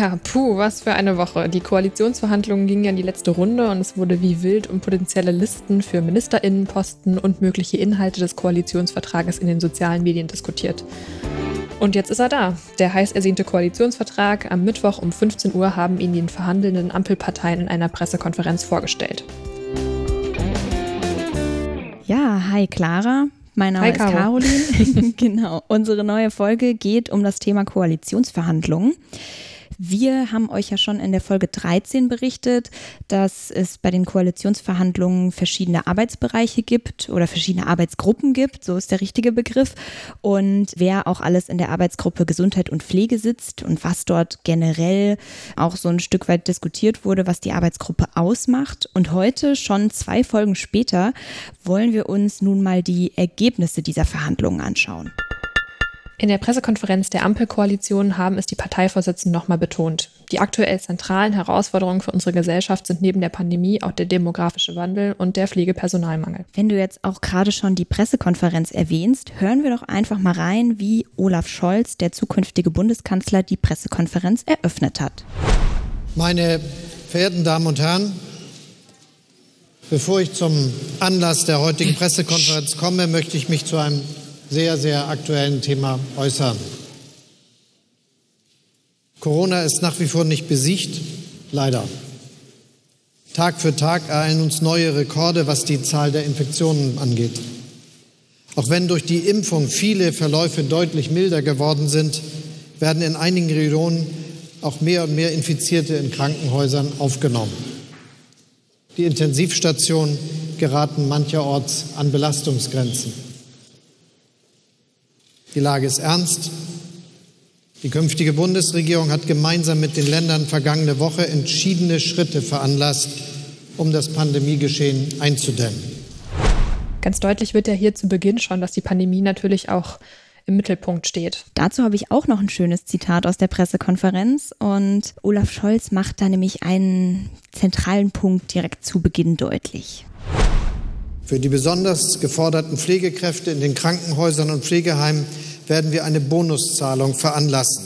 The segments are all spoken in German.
Ja, puh, was für eine Woche. Die Koalitionsverhandlungen gingen ja in die letzte Runde und es wurde wie wild um potenzielle Listen für Ministerinnenposten und mögliche Inhalte des Koalitionsvertrages in den sozialen Medien diskutiert. Und jetzt ist er da. Der heiß ersehnte Koalitionsvertrag. Am Mittwoch um 15 Uhr haben ihn die verhandelnden Ampelparteien in einer Pressekonferenz vorgestellt. Ja, hi Clara. Mein Name hi, ist Caroline. genau. Unsere neue Folge geht um das Thema Koalitionsverhandlungen. Wir haben euch ja schon in der Folge 13 berichtet, dass es bei den Koalitionsverhandlungen verschiedene Arbeitsbereiche gibt oder verschiedene Arbeitsgruppen gibt, so ist der richtige Begriff. Und wer auch alles in der Arbeitsgruppe Gesundheit und Pflege sitzt und was dort generell auch so ein Stück weit diskutiert wurde, was die Arbeitsgruppe ausmacht. Und heute, schon zwei Folgen später, wollen wir uns nun mal die Ergebnisse dieser Verhandlungen anschauen. In der Pressekonferenz der Ampelkoalition haben es die Parteivorsitzenden nochmal betont. Die aktuell zentralen Herausforderungen für unsere Gesellschaft sind neben der Pandemie auch der demografische Wandel und der Pflegepersonalmangel. Wenn du jetzt auch gerade schon die Pressekonferenz erwähnst, hören wir doch einfach mal rein, wie Olaf Scholz, der zukünftige Bundeskanzler, die Pressekonferenz eröffnet hat. Meine verehrten Damen und Herren, bevor ich zum Anlass der heutigen Pressekonferenz komme, möchte ich mich zu einem sehr, sehr aktuellen Thema äußern. Corona ist nach wie vor nicht besiegt, leider. Tag für Tag ereilen uns neue Rekorde, was die Zahl der Infektionen angeht. Auch wenn durch die Impfung viele Verläufe deutlich milder geworden sind, werden in einigen Regionen auch mehr und mehr Infizierte in Krankenhäusern aufgenommen. Die Intensivstationen geraten mancherorts an Belastungsgrenzen. Die Lage ist ernst. Die künftige Bundesregierung hat gemeinsam mit den Ländern vergangene Woche entschiedene Schritte veranlasst, um das Pandemiegeschehen einzudämmen. Ganz deutlich wird ja hier zu Beginn schon, dass die Pandemie natürlich auch im Mittelpunkt steht. Dazu habe ich auch noch ein schönes Zitat aus der Pressekonferenz und Olaf Scholz macht da nämlich einen zentralen Punkt direkt zu Beginn deutlich. Für die besonders geforderten Pflegekräfte in den Krankenhäusern und Pflegeheimen werden wir eine Bonuszahlung veranlassen.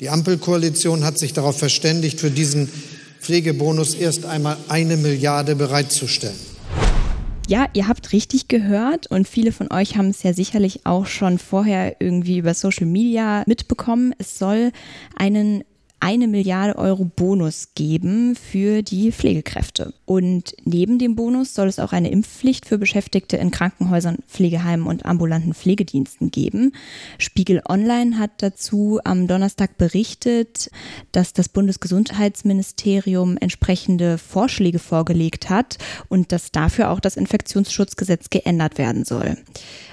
Die Ampelkoalition hat sich darauf verständigt, für diesen Pflegebonus erst einmal eine Milliarde bereitzustellen. Ja, ihr habt richtig gehört und viele von euch haben es ja sicherlich auch schon vorher irgendwie über Social Media mitbekommen. Es soll einen eine Milliarde Euro Bonus geben für die Pflegekräfte. Und neben dem Bonus soll es auch eine Impfpflicht für Beschäftigte in Krankenhäusern, Pflegeheimen und ambulanten Pflegediensten geben. Spiegel Online hat dazu am Donnerstag berichtet, dass das Bundesgesundheitsministerium entsprechende Vorschläge vorgelegt hat und dass dafür auch das Infektionsschutzgesetz geändert werden soll.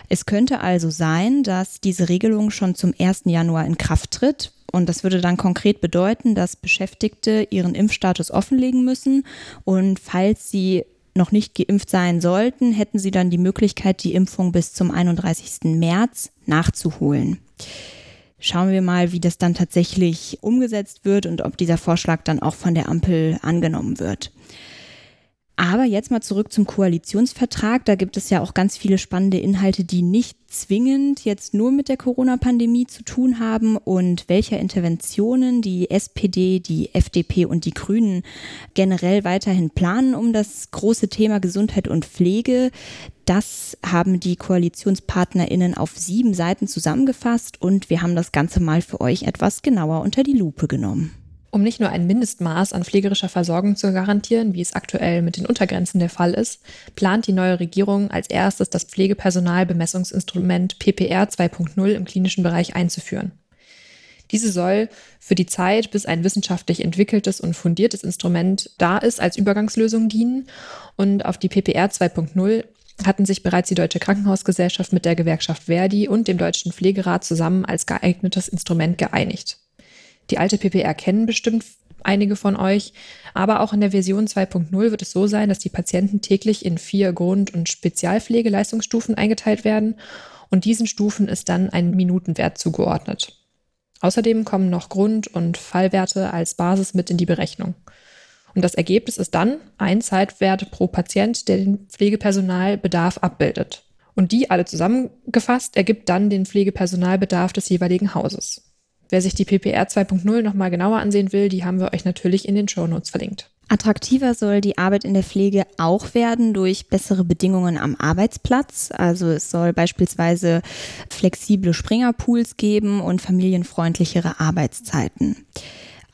Es könnte also sein, dass diese Regelung schon zum 1. Januar in Kraft tritt. Und das würde dann konkret bedeuten, dass Beschäftigte ihren Impfstatus offenlegen müssen. Und falls sie noch nicht geimpft sein sollten, hätten sie dann die Möglichkeit, die Impfung bis zum 31. März nachzuholen. Schauen wir mal, wie das dann tatsächlich umgesetzt wird und ob dieser Vorschlag dann auch von der Ampel angenommen wird. Aber jetzt mal zurück zum Koalitionsvertrag. Da gibt es ja auch ganz viele spannende Inhalte, die nicht zwingend jetzt nur mit der Corona-Pandemie zu tun haben und welcher Interventionen die SPD, die FDP und die Grünen generell weiterhin planen um das große Thema Gesundheit und Pflege. Das haben die KoalitionspartnerInnen auf sieben Seiten zusammengefasst und wir haben das Ganze mal für euch etwas genauer unter die Lupe genommen. Um nicht nur ein Mindestmaß an pflegerischer Versorgung zu garantieren, wie es aktuell mit den Untergrenzen der Fall ist, plant die neue Regierung als erstes das Pflegepersonalbemessungsinstrument PPR 2.0 im klinischen Bereich einzuführen. Diese soll für die Zeit, bis ein wissenschaftlich entwickeltes und fundiertes Instrument da ist, als Übergangslösung dienen. Und auf die PPR 2.0 hatten sich bereits die Deutsche Krankenhausgesellschaft mit der Gewerkschaft Verdi und dem Deutschen Pflegerat zusammen als geeignetes Instrument geeinigt. Die alte PPR kennen bestimmt einige von euch. Aber auch in der Version 2.0 wird es so sein, dass die Patienten täglich in vier Grund- und Spezialpflegeleistungsstufen eingeteilt werden. Und diesen Stufen ist dann ein Minutenwert zugeordnet. Außerdem kommen noch Grund- und Fallwerte als Basis mit in die Berechnung. Und das Ergebnis ist dann ein Zeitwert pro Patient, der den Pflegepersonalbedarf abbildet. Und die alle zusammengefasst ergibt dann den Pflegepersonalbedarf des jeweiligen Hauses. Wer sich die PPR 2.0 nochmal genauer ansehen will, die haben wir euch natürlich in den Show Notes verlinkt. Attraktiver soll die Arbeit in der Pflege auch werden durch bessere Bedingungen am Arbeitsplatz. Also es soll beispielsweise flexible Springerpools geben und familienfreundlichere Arbeitszeiten.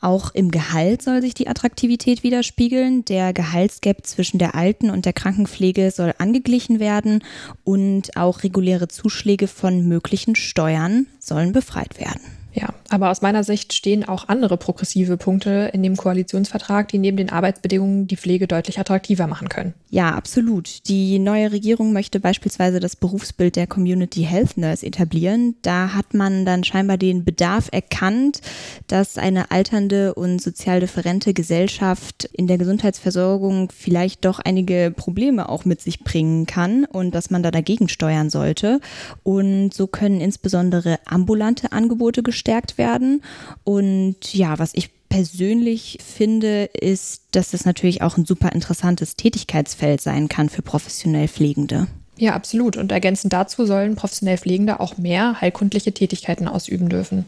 Auch im Gehalt soll sich die Attraktivität widerspiegeln. Der Gehaltsgap zwischen der alten und der Krankenpflege soll angeglichen werden und auch reguläre Zuschläge von möglichen Steuern sollen befreit werden. Ja, aber aus meiner Sicht stehen auch andere progressive Punkte in dem Koalitionsvertrag, die neben den Arbeitsbedingungen die Pflege deutlich attraktiver machen können. Ja, absolut. Die neue Regierung möchte beispielsweise das Berufsbild der Community Health Nurse etablieren. Da hat man dann scheinbar den Bedarf erkannt, dass eine alternde und sozial differente Gesellschaft in der Gesundheitsversorgung vielleicht doch einige Probleme auch mit sich bringen kann und dass man da dagegen steuern sollte. Und so können insbesondere ambulante Angebote gestalten gestärkt werden. Und ja, was ich persönlich finde, ist, dass das natürlich auch ein super interessantes Tätigkeitsfeld sein kann für professionell Pflegende. Ja, absolut. Und ergänzend dazu sollen professionell Pflegende auch mehr heilkundliche Tätigkeiten ausüben dürfen.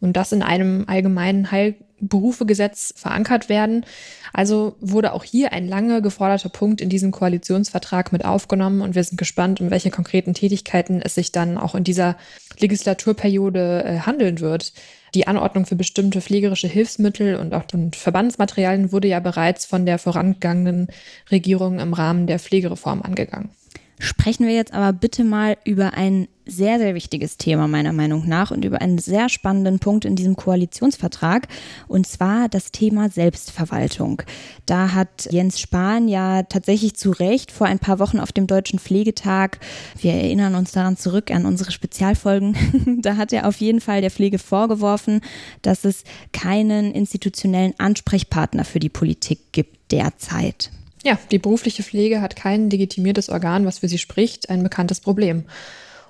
Und das in einem allgemeinen Heilberufegesetz verankert werden. Also wurde auch hier ein lange geforderter Punkt in diesem Koalitionsvertrag mit aufgenommen und wir sind gespannt, um welche konkreten Tätigkeiten es sich dann auch in dieser Legislaturperiode äh, handeln wird. Die Anordnung für bestimmte pflegerische Hilfsmittel und auch Verbandsmaterialien wurde ja bereits von der vorangegangenen Regierung im Rahmen der Pflegereform angegangen. Sprechen wir jetzt aber bitte mal über ein sehr, sehr wichtiges Thema meiner Meinung nach und über einen sehr spannenden Punkt in diesem Koalitionsvertrag und zwar das Thema Selbstverwaltung. Da hat Jens Spahn ja tatsächlich zu Recht vor ein paar Wochen auf dem Deutschen Pflegetag, wir erinnern uns daran zurück an unsere Spezialfolgen, da hat er auf jeden Fall der Pflege vorgeworfen, dass es keinen institutionellen Ansprechpartner für die Politik gibt derzeit. Ja, die berufliche Pflege hat kein legitimiertes Organ, was für sie spricht, ein bekanntes Problem.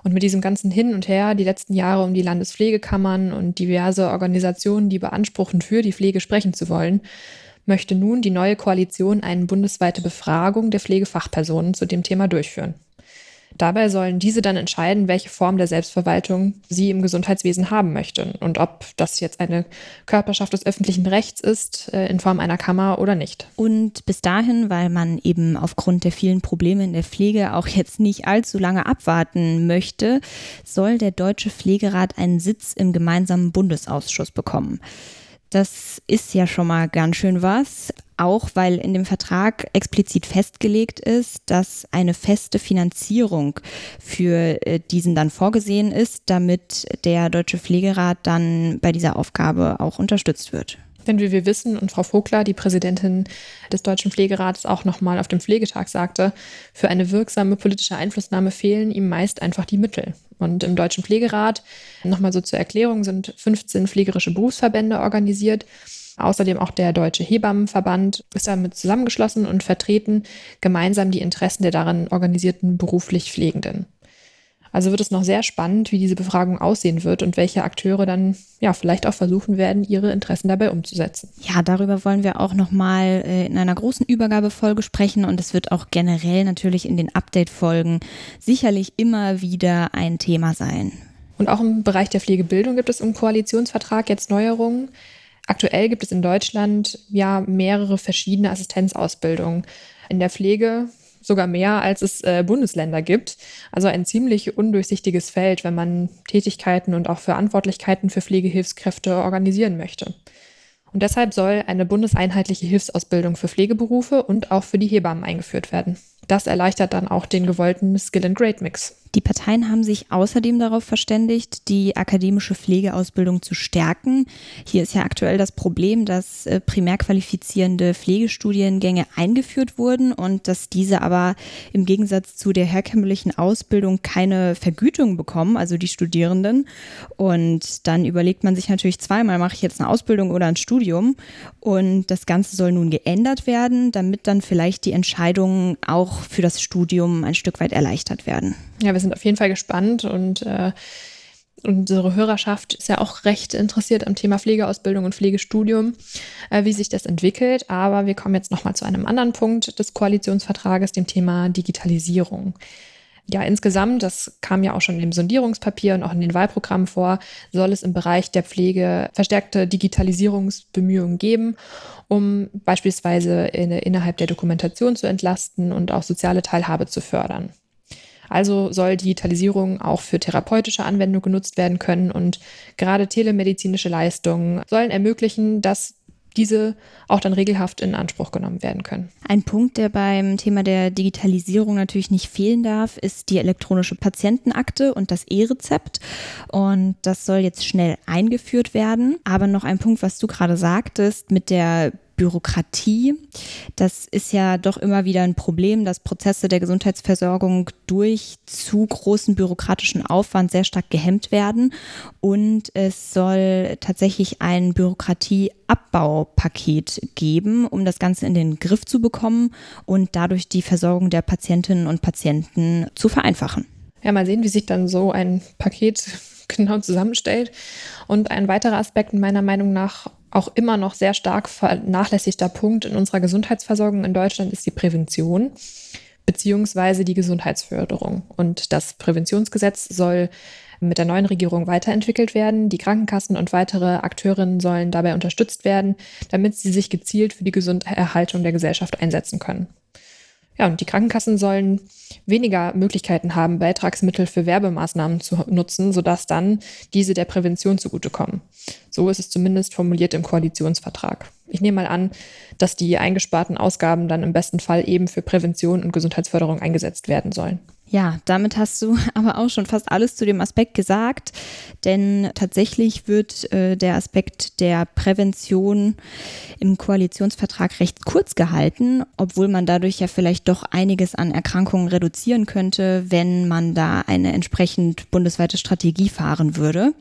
Und mit diesem ganzen Hin und Her die letzten Jahre um die Landespflegekammern und diverse Organisationen, die beanspruchen, für die Pflege sprechen zu wollen, möchte nun die neue Koalition eine bundesweite Befragung der Pflegefachpersonen zu dem Thema durchführen. Dabei sollen diese dann entscheiden, welche Form der Selbstverwaltung sie im Gesundheitswesen haben möchten und ob das jetzt eine Körperschaft des öffentlichen Rechts ist, äh, in Form einer Kammer oder nicht. Und bis dahin, weil man eben aufgrund der vielen Probleme in der Pflege auch jetzt nicht allzu lange abwarten möchte, soll der Deutsche Pflegerat einen Sitz im gemeinsamen Bundesausschuss bekommen. Das ist ja schon mal ganz schön was, auch weil in dem Vertrag explizit festgelegt ist, dass eine feste Finanzierung für äh, diesen dann vorgesehen ist, damit der Deutsche Pflegerat dann bei dieser Aufgabe auch unterstützt wird. Denn wie wir wissen und Frau Vogler, die Präsidentin des Deutschen Pflegerats, auch nochmal auf dem Pflegetag sagte, für eine wirksame politische Einflussnahme fehlen ihm meist einfach die Mittel. Und im Deutschen Pflegerat, nochmal so zur Erklärung, sind 15 pflegerische Berufsverbände organisiert. Außerdem auch der Deutsche Hebammenverband ist damit zusammengeschlossen und vertreten gemeinsam die Interessen der darin organisierten beruflich Pflegenden. Also wird es noch sehr spannend, wie diese Befragung aussehen wird und welche Akteure dann ja vielleicht auch versuchen werden, ihre Interessen dabei umzusetzen. Ja, darüber wollen wir auch nochmal äh, in einer großen Übergabefolge sprechen und es wird auch generell natürlich in den Update-Folgen sicherlich immer wieder ein Thema sein. Und auch im Bereich der Pflegebildung gibt es im Koalitionsvertrag jetzt Neuerungen. Aktuell gibt es in Deutschland ja mehrere verschiedene Assistenzausbildungen. In der Pflege sogar mehr, als es äh, Bundesländer gibt. Also ein ziemlich undurchsichtiges Feld, wenn man Tätigkeiten und auch Verantwortlichkeiten für Pflegehilfskräfte organisieren möchte. Und deshalb soll eine bundeseinheitliche Hilfsausbildung für Pflegeberufe und auch für die Hebammen eingeführt werden. Das erleichtert dann auch den gewollten Skill-and-Grade-Mix. Die Parteien haben sich außerdem darauf verständigt, die akademische Pflegeausbildung zu stärken. Hier ist ja aktuell das Problem, dass äh, primär qualifizierende Pflegestudiengänge eingeführt wurden und dass diese aber im Gegensatz zu der herkömmlichen Ausbildung keine Vergütung bekommen, also die Studierenden. Und dann überlegt man sich natürlich zweimal, mache ich jetzt eine Ausbildung oder ein Studium? Und das Ganze soll nun geändert werden, damit dann vielleicht die Entscheidungen auch für das Studium ein Stück weit erleichtert werden. Ja, wir sind auf jeden Fall gespannt und äh, unsere Hörerschaft ist ja auch recht interessiert am Thema Pflegeausbildung und Pflegestudium, äh, wie sich das entwickelt. Aber wir kommen jetzt nochmal zu einem anderen Punkt des Koalitionsvertrages, dem Thema Digitalisierung. Ja, insgesamt, das kam ja auch schon im Sondierungspapier und auch in den Wahlprogrammen vor, soll es im Bereich der Pflege verstärkte Digitalisierungsbemühungen geben, um beispielsweise in, innerhalb der Dokumentation zu entlasten und auch soziale Teilhabe zu fördern. Also soll Digitalisierung auch für therapeutische Anwendungen genutzt werden können und gerade telemedizinische Leistungen sollen ermöglichen, dass diese auch dann regelhaft in Anspruch genommen werden können. Ein Punkt, der beim Thema der Digitalisierung natürlich nicht fehlen darf, ist die elektronische Patientenakte und das E-Rezept. Und das soll jetzt schnell eingeführt werden. Aber noch ein Punkt, was du gerade sagtest, mit der Bürokratie. Das ist ja doch immer wieder ein Problem, dass Prozesse der Gesundheitsversorgung durch zu großen bürokratischen Aufwand sehr stark gehemmt werden. Und es soll tatsächlich ein Bürokratieabbaupaket geben, um das Ganze in den Griff zu bekommen und dadurch die Versorgung der Patientinnen und Patienten zu vereinfachen. Ja, mal sehen, wie sich dann so ein Paket genau zusammenstellt. Und ein weiterer Aspekt meiner Meinung nach auch immer noch sehr stark vernachlässigter Punkt in unserer Gesundheitsversorgung in Deutschland ist die Prävention beziehungsweise die Gesundheitsförderung. Und das Präventionsgesetz soll mit der neuen Regierung weiterentwickelt werden. Die Krankenkassen und weitere Akteurinnen sollen dabei unterstützt werden, damit sie sich gezielt für die Gesunderhaltung der Gesellschaft einsetzen können. Ja, und die Krankenkassen sollen weniger Möglichkeiten haben, Beitragsmittel für Werbemaßnahmen zu nutzen, sodass dann diese der Prävention zugutekommen. So ist es zumindest formuliert im Koalitionsvertrag. Ich nehme mal an, dass die eingesparten Ausgaben dann im besten Fall eben für Prävention und Gesundheitsförderung eingesetzt werden sollen. Ja, damit hast du aber auch schon fast alles zu dem Aspekt gesagt, denn tatsächlich wird äh, der Aspekt der Prävention im Koalitionsvertrag recht kurz gehalten, obwohl man dadurch ja vielleicht doch einiges an Erkrankungen reduzieren könnte, wenn man da eine entsprechend bundesweite Strategie fahren würde.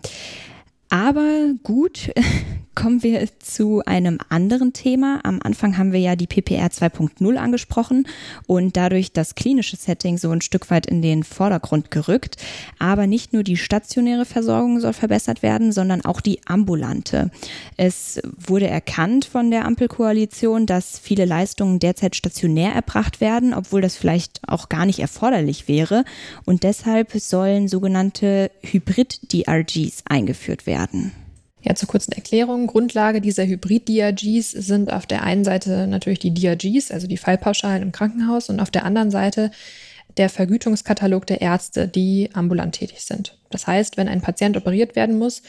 Aber gut, kommen wir zu einem anderen Thema. Am Anfang haben wir ja die PPR 2.0 angesprochen und dadurch das klinische Setting so ein Stück weit in den Vordergrund gerückt. Aber nicht nur die stationäre Versorgung soll verbessert werden, sondern auch die ambulante. Es wurde erkannt von der Ampelkoalition, dass viele Leistungen derzeit stationär erbracht werden, obwohl das vielleicht auch gar nicht erforderlich wäre. Und deshalb sollen sogenannte Hybrid-DRGs eingeführt werden. Ja, zur kurzen Erklärung. Grundlage dieser Hybrid-DRGs sind auf der einen Seite natürlich die DRGs, also die Fallpauschalen im Krankenhaus, und auf der anderen Seite der Vergütungskatalog der Ärzte, die ambulant tätig sind. Das heißt, wenn ein Patient operiert werden muss,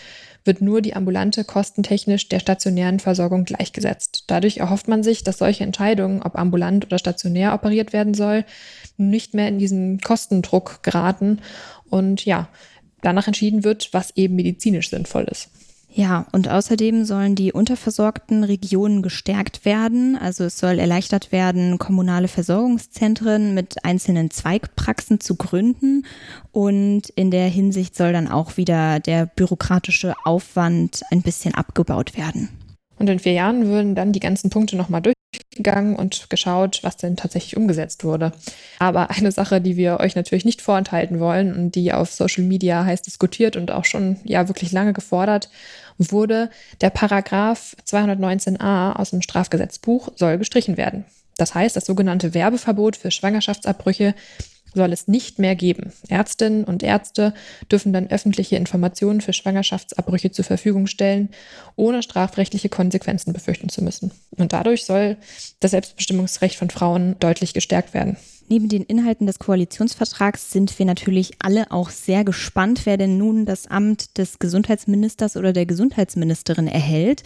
wird nur die ambulante kostentechnisch der stationären Versorgung gleichgesetzt. Dadurch erhofft man sich, dass solche Entscheidungen, ob ambulant oder stationär operiert werden soll, nicht mehr in diesen Kostendruck geraten und ja, danach entschieden wird, was eben medizinisch sinnvoll ist. Ja, und außerdem sollen die unterversorgten Regionen gestärkt werden. Also es soll erleichtert werden, kommunale Versorgungszentren mit einzelnen Zweigpraxen zu gründen. Und in der Hinsicht soll dann auch wieder der bürokratische Aufwand ein bisschen abgebaut werden. Und in vier Jahren würden dann die ganzen Punkte nochmal durch durchgegangen und geschaut, was denn tatsächlich umgesetzt wurde. Aber eine Sache, die wir euch natürlich nicht vorenthalten wollen und die auf Social Media heiß diskutiert und auch schon ja wirklich lange gefordert wurde, der Paragraph 219a aus dem Strafgesetzbuch soll gestrichen werden. Das heißt, das sogenannte Werbeverbot für Schwangerschaftsabbrüche soll es nicht mehr geben. Ärztinnen und Ärzte dürfen dann öffentliche Informationen für Schwangerschaftsabbrüche zur Verfügung stellen, ohne strafrechtliche Konsequenzen befürchten zu müssen. Und dadurch soll das Selbstbestimmungsrecht von Frauen deutlich gestärkt werden. Neben den Inhalten des Koalitionsvertrags sind wir natürlich alle auch sehr gespannt, wer denn nun das Amt des Gesundheitsministers oder der Gesundheitsministerin erhält.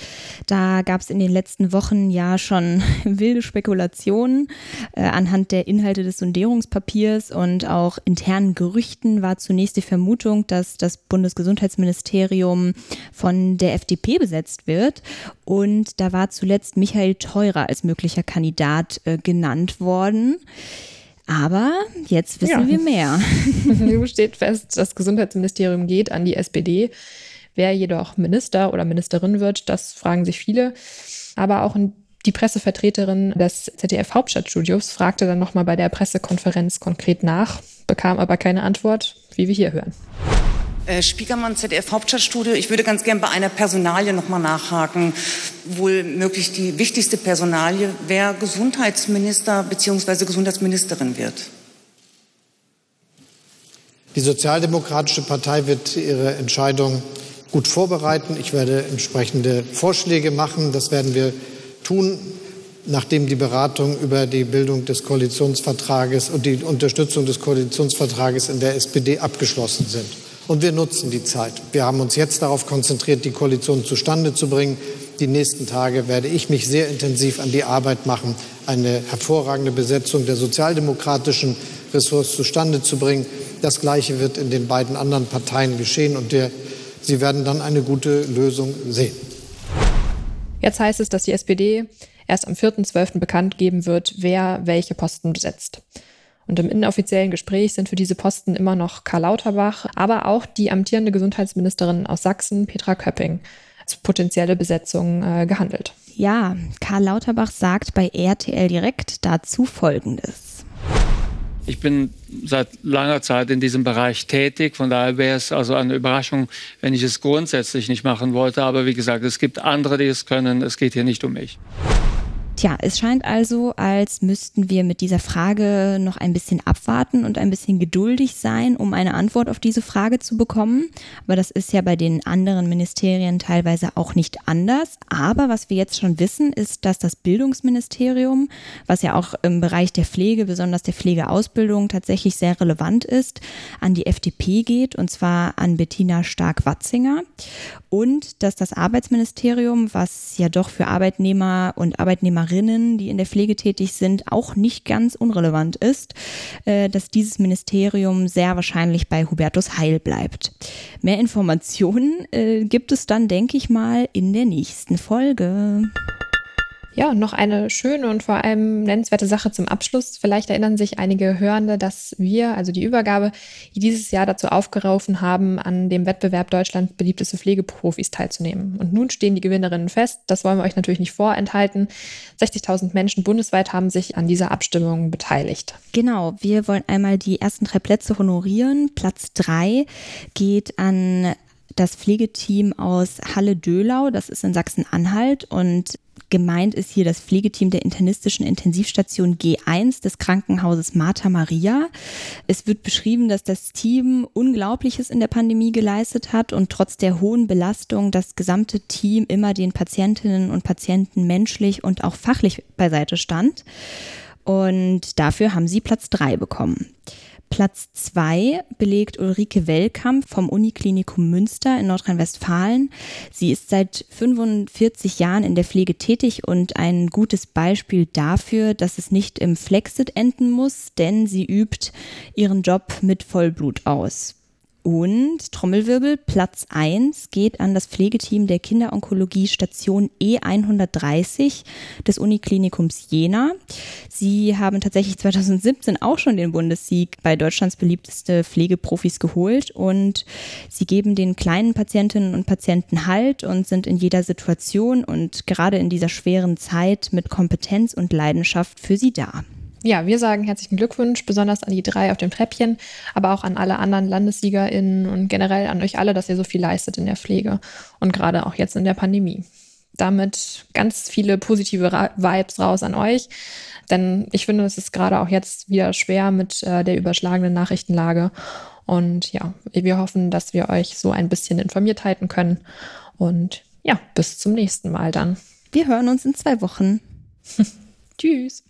Da gab es in den letzten Wochen ja schon wilde Spekulationen äh, anhand der Inhalte des Sondierungspapiers und auch internen Gerüchten war zunächst die Vermutung, dass das Bundesgesundheitsministerium von der FDP besetzt wird. Und da war zuletzt Michael Theurer als möglicher Kandidat äh, genannt worden. Aber jetzt wissen ja. wir mehr. Nun steht fest, das Gesundheitsministerium geht an die SPD. Wer jedoch Minister oder Ministerin wird, das fragen sich viele. Aber auch die Pressevertreterin des ZDF Hauptstadtstudios fragte dann nochmal bei der Pressekonferenz konkret nach, bekam aber keine Antwort, wie wir hier hören. Äh, Spiekermann, ZDF Hauptstadtstudio. Ich würde ganz gern bei einer Personalie nochmal nachhaken. Wohl möglich die wichtigste Personalie, wer Gesundheitsminister bzw. Gesundheitsministerin wird. Die Sozialdemokratische Partei wird ihre Entscheidung gut vorbereiten. Ich werde entsprechende Vorschläge machen. Das werden wir tun, nachdem die Beratungen über die Bildung des Koalitionsvertrages und die Unterstützung des Koalitionsvertrages in der SPD abgeschlossen sind. Und wir nutzen die Zeit. Wir haben uns jetzt darauf konzentriert, die Koalition zustande zu bringen. Die nächsten Tage werde ich mich sehr intensiv an die Arbeit machen, eine hervorragende Besetzung der sozialdemokratischen Ressorts zustande zu bringen. Das Gleiche wird in den beiden anderen Parteien geschehen und der, Sie werden dann eine gute Lösung sehen. Jetzt heißt es, dass die SPD erst am 4.12. bekannt geben wird, wer welche Posten besetzt. Und im inoffiziellen Gespräch sind für diese Posten immer noch Karl Lauterbach, aber auch die amtierende Gesundheitsministerin aus Sachsen, Petra Köpping, als potenzielle Besetzung äh, gehandelt. Ja, Karl Lauterbach sagt bei RTL direkt dazu Folgendes. Ich bin seit langer Zeit in diesem Bereich tätig. Von daher wäre es also eine Überraschung, wenn ich es grundsätzlich nicht machen wollte. Aber wie gesagt, es gibt andere, die es können. Es geht hier nicht um mich. Tja, es scheint also, als müssten wir mit dieser Frage noch ein bisschen abwarten und ein bisschen geduldig sein, um eine Antwort auf diese Frage zu bekommen. Aber das ist ja bei den anderen Ministerien teilweise auch nicht anders. Aber was wir jetzt schon wissen, ist, dass das Bildungsministerium, was ja auch im Bereich der Pflege, besonders der Pflegeausbildung, tatsächlich sehr relevant ist, an die FDP geht, und zwar an Bettina Stark-Watzinger. Und dass das Arbeitsministerium, was ja doch für Arbeitnehmer und Arbeitnehmerinnen Pflegerinnen, die in der Pflege tätig sind, auch nicht ganz unrelevant ist, äh, dass dieses Ministerium sehr wahrscheinlich bei Hubertus Heil bleibt. Mehr Informationen äh, gibt es dann, denke ich mal, in der nächsten Folge. Ja, noch eine schöne und vor allem nennenswerte Sache zum Abschluss. Vielleicht erinnern sich einige Hörende, dass wir, also die Übergabe, dieses Jahr dazu aufgerufen haben, an dem Wettbewerb Deutschland beliebteste Pflegeprofis teilzunehmen. Und nun stehen die Gewinnerinnen fest. Das wollen wir euch natürlich nicht vorenthalten. 60.000 Menschen bundesweit haben sich an dieser Abstimmung beteiligt. Genau, wir wollen einmal die ersten drei Plätze honorieren. Platz drei geht an das Pflegeteam aus Halle-Dölau, das ist in Sachsen-Anhalt und Gemeint ist hier das Pflegeteam der internistischen Intensivstation G1 des Krankenhauses Martha Maria. Es wird beschrieben, dass das Team Unglaubliches in der Pandemie geleistet hat und trotz der hohen Belastung das gesamte Team immer den Patientinnen und Patienten menschlich und auch fachlich beiseite stand. Und dafür haben sie Platz drei bekommen. Platz zwei belegt Ulrike Wellkamp vom Uniklinikum Münster in Nordrhein-Westfalen. Sie ist seit 45 Jahren in der Pflege tätig und ein gutes Beispiel dafür, dass es nicht im Flexit enden muss, denn sie übt ihren Job mit Vollblut aus. Und Trommelwirbel, Platz 1 geht an das Pflegeteam der Kinderonkologie Station E130 des Uniklinikums Jena. Sie haben tatsächlich 2017 auch schon den Bundessieg bei Deutschlands beliebteste Pflegeprofis geholt und sie geben den kleinen Patientinnen und Patienten Halt und sind in jeder Situation und gerade in dieser schweren Zeit mit Kompetenz und Leidenschaft für sie da. Ja, wir sagen herzlichen Glückwunsch, besonders an die drei auf dem Treppchen, aber auch an alle anderen LandessiegerInnen und generell an euch alle, dass ihr so viel leistet in der Pflege und gerade auch jetzt in der Pandemie. Damit ganz viele positive Vibes raus an euch, denn ich finde, es ist gerade auch jetzt wieder schwer mit äh, der überschlagenen Nachrichtenlage. Und ja, wir hoffen, dass wir euch so ein bisschen informiert halten können. Und ja, bis zum nächsten Mal dann. Wir hören uns in zwei Wochen. Tschüss.